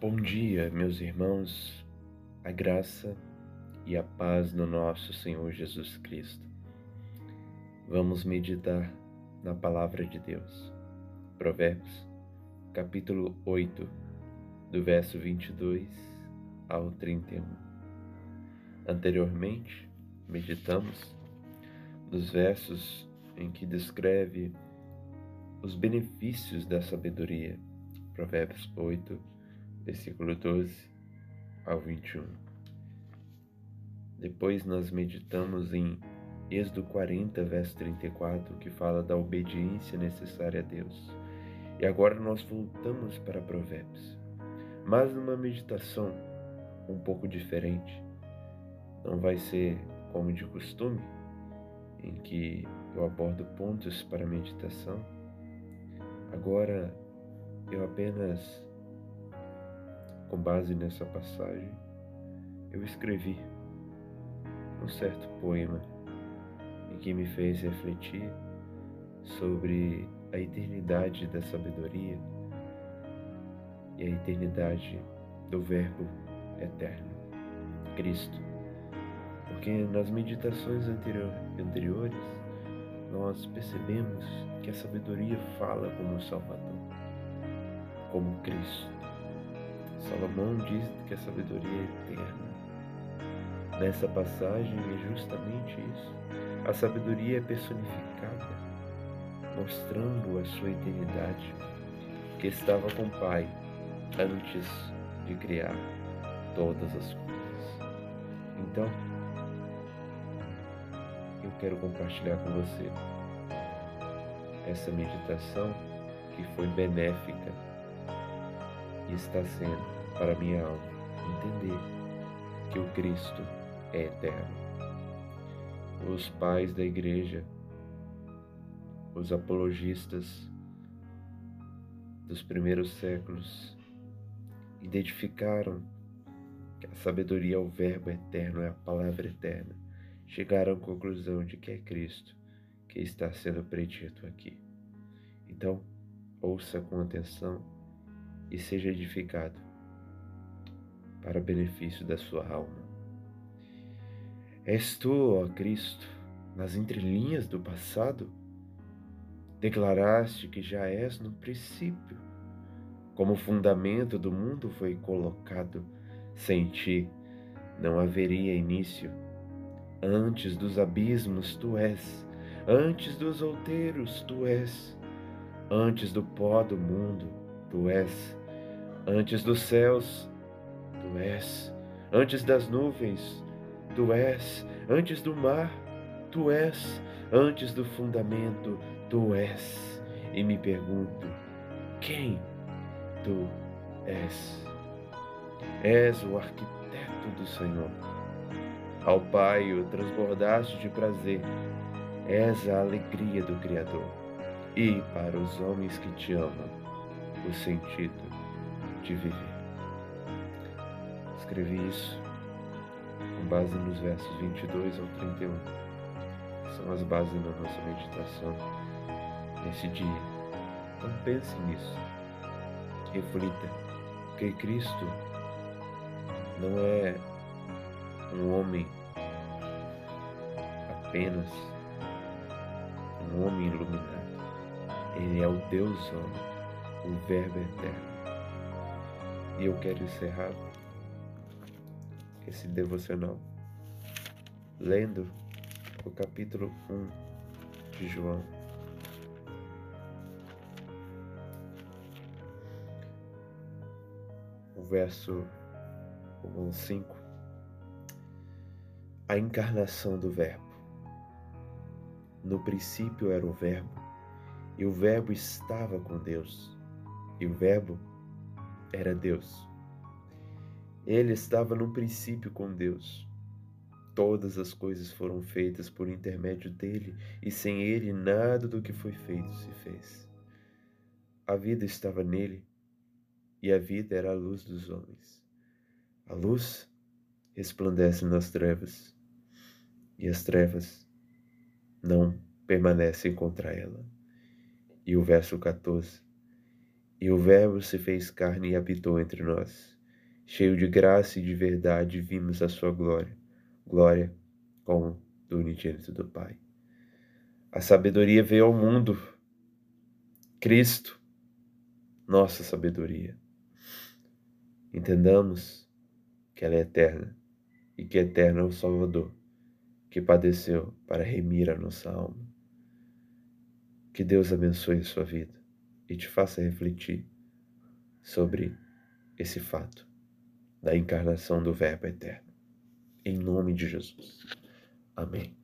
Bom dia, meus irmãos, a graça e a paz do nosso Senhor Jesus Cristo. Vamos meditar na palavra de Deus. Provérbios, capítulo 8, do verso 22 ao 31. Anteriormente, meditamos nos versos em que descreve os benefícios da sabedoria. Provérbios 8, versículo 12 ao 21. Depois nós meditamos em Êxodo 40, verso 34, que fala da obediência necessária a Deus. E agora nós voltamos para Provérbios, mas numa meditação um pouco diferente. Não vai ser como de costume, em que eu abordo pontos para meditação. Agora eu apenas com base nessa passagem, eu escrevi um certo poema em que me fez refletir sobre a eternidade da sabedoria e a eternidade do Verbo eterno, Cristo. Porque nas meditações anterior, anteriores nós percebemos que a sabedoria fala como Salvador, como Cristo. Salomão diz que a sabedoria é eterna. Nessa passagem é justamente isso. A sabedoria é personificada, mostrando a sua eternidade, que estava com o Pai antes de criar todas as coisas. Então, eu quero compartilhar com você essa meditação que foi benéfica e está sendo para minha alma entender que o Cristo é eterno. Os pais da igreja, os apologistas dos primeiros séculos, identificaram que a sabedoria é o Verbo eterno, é a palavra eterna. Chegaram à conclusão de que é Cristo que está sendo predito aqui. Então, ouça com atenção e seja edificado para benefício da sua alma. És tu, ó Cristo, nas entrelinhas do passado, declaraste que já és no princípio, como o fundamento do mundo foi colocado, sem ti não haveria início. Antes dos abismos tu és, antes dos outeiros tu és, antes do pó do mundo tu és, antes dos céus Tu és. Antes das nuvens, Tu és. Antes do mar, Tu és. Antes do fundamento, Tu és. E me pergunto: quem Tu és? És o arquiteto do Senhor. Ao Pai o transbordaste de prazer. És a alegria do Criador. E para os homens que te amam, o sentido de viver escrevi isso com base nos versos 22 ao 31, que são as bases da nossa meditação nesse dia. Então pense nisso, reflita, que Cristo não é um homem apenas, um homem iluminado. Ele é o Deus homem, o Verbo eterno. E eu quero encerrar esse devocional lendo o capítulo 1 de João. O verso 5. A encarnação do Verbo. No princípio era o Verbo, e o Verbo estava com Deus, e o Verbo era Deus. Ele estava no princípio com Deus. Todas as coisas foram feitas por intermédio dele, e sem ele nada do que foi feito se fez. A vida estava nele, e a vida era a luz dos homens. A luz resplandece nas trevas, e as trevas não permanecem contra ela. E o verso 14: E o Verbo se fez carne e habitou entre nós. Cheio de graça e de verdade, vimos a sua glória, glória como do unigênito do Pai. A sabedoria veio ao mundo. Cristo, nossa sabedoria. Entendamos que ela é eterna e que eterno é o Salvador, que padeceu para remir a nossa alma. Que Deus abençoe a sua vida e te faça refletir sobre esse fato da encarnação do Verbo eterno. Em nome de Jesus. Amém.